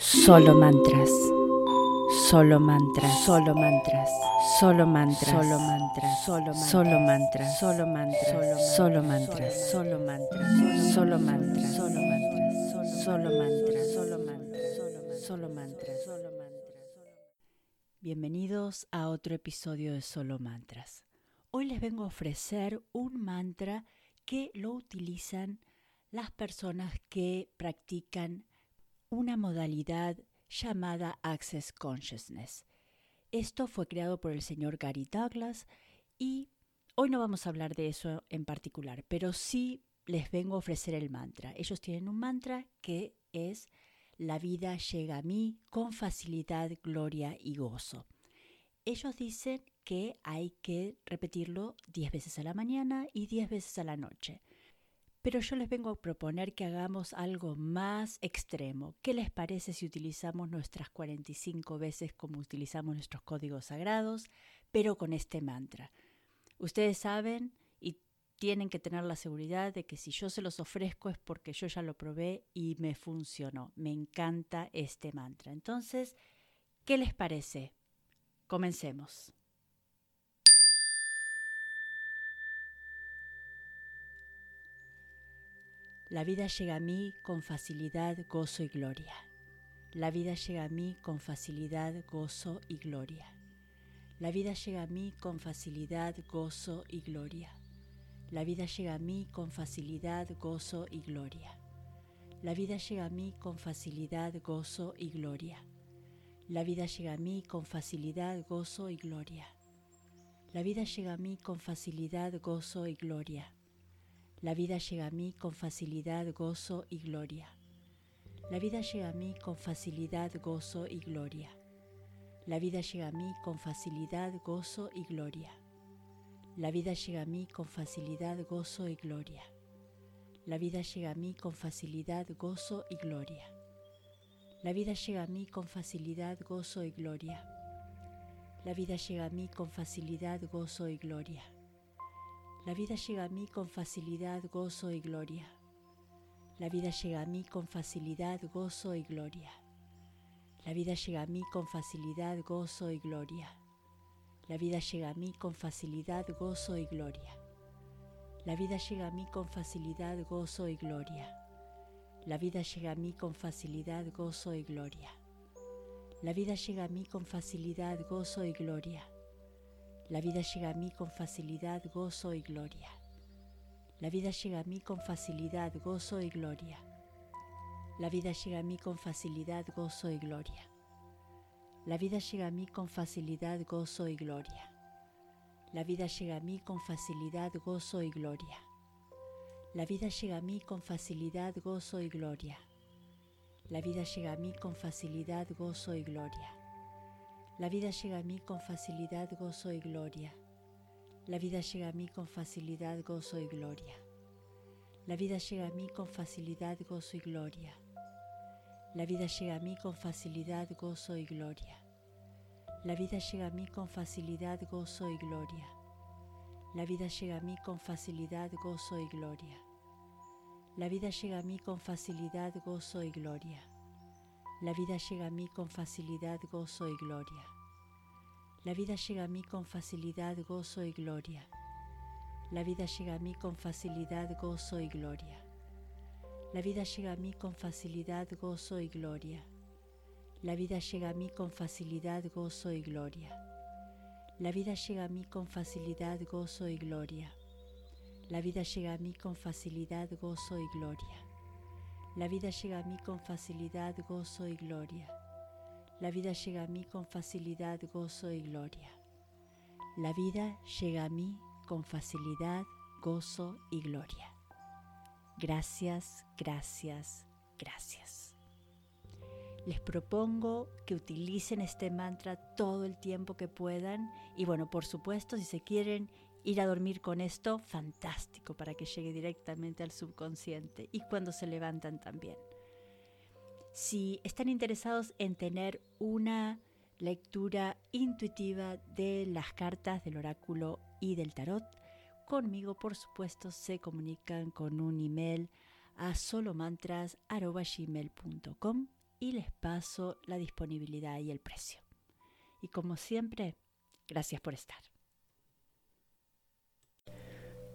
Solo mantras. Solo mantras. Solo mantras. Solo mantras. Solo mantras. Solo mantras. Solo mantras. Solo mantras. Solo mantras. Solo mantras. Solo mantras. Solo mantras. Solo mantras. Solo mantras. Solo mantras. Solo mantras. Bienvenidos a otro episodio de Solo Mantras. Hoy les vengo a ofrecer un mantra que lo utilizan las personas que practican una modalidad llamada Access Consciousness. Esto fue creado por el señor Gary Douglas y hoy no vamos a hablar de eso en particular, pero sí les vengo a ofrecer el mantra. Ellos tienen un mantra que es la vida llega a mí con facilidad, gloria y gozo. Ellos dicen que hay que repetirlo 10 veces a la mañana y 10 veces a la noche. Pero yo les vengo a proponer que hagamos algo más extremo. ¿Qué les parece si utilizamos nuestras 45 veces como utilizamos nuestros códigos sagrados, pero con este mantra? Ustedes saben y tienen que tener la seguridad de que si yo se los ofrezco es porque yo ya lo probé y me funcionó. Me encanta este mantra. Entonces, ¿qué les parece? Comencemos. La vida llega a mí con facilidad, gozo y gloria. La vida llega a mí con facilidad, gozo y gloria. La vida llega a mí con facilidad, gozo y gloria. La vida llega a mí con facilidad, gozo y gloria. La vida llega a mí con facilidad, gozo y gloria. La vida llega a mí con facilidad, gozo y gloria. La vida llega a mí con facilidad, gozo y gloria. La vida llega a mí con facilidad, gozo y gloria. La vida llega a mí con facilidad, gozo y gloria. La vida llega a mí con facilidad, gozo y gloria. La vida llega a mí con facilidad, gozo y gloria. La vida llega a mí con facilidad, gozo y gloria. La vida llega a mí con facilidad, gozo y gloria. La vida llega a mí con facilidad, gozo y gloria. La vida llega a mí con facilidad, gozo y gloria. La vida llega a mí con facilidad, gozo y gloria. La vida llega a mí con facilidad, gozo y gloria. La vida llega a mí con facilidad, gozo y gloria. La vida llega a mí con facilidad, gozo y gloria. La vida llega a mí con facilidad, gozo y gloria. La vida llega a mí con facilidad, gozo y gloria. La vida llega a mí con facilidad, gozo y gloria. La vida llega a mí con facilidad, gozo y gloria. La vida llega a mí con facilidad, gozo y gloria. La vida llega a mí con facilidad, gozo y gloria. La vida llega a mí con facilidad, gozo y gloria. La vida llega a mí con facilidad, gozo y gloria. La vida llega a mí con facilidad, gozo y gloria. La vida llega a mí con facilidad, gozo y gloria. La vida llega a mí con facilidad, gozo y gloria. La vida llega a mí con facilidad, gozo y gloria. La vida llega a mí con facilidad, gozo y gloria. La vida llega a mí con facilidad, gozo y gloria. La vida llega a mí con facilidad, gozo y gloria. La vida llega a mí con facilidad, gozo y gloria. La vida llega a mí con facilidad, gozo y gloria. La vida llega a mí con facilidad, gozo y gloria. La vida llega a mí con facilidad, gozo y gloria. La vida llega a mí con facilidad, gozo y gloria. La vida llega a mí con facilidad, gozo y gloria. La vida llega a mí con facilidad, gozo y gloria. La vida llega a mí con facilidad, gozo y gloria. La vida llega a mí con facilidad, gozo y gloria. La vida llega a mí con facilidad, gozo y gloria. La vida llega a mí con facilidad, gozo y gloria. Gracias, gracias, gracias. Les propongo que utilicen este mantra todo el tiempo que puedan y bueno, por supuesto, si se quieren ir a dormir con esto, fantástico para que llegue directamente al subconsciente y cuando se levantan también. Si están interesados en tener una lectura intuitiva de las cartas del oráculo y del tarot, conmigo por supuesto se comunican con un email a solomantras.gmail.com y les paso la disponibilidad y el precio. Y como siempre, gracias por estar.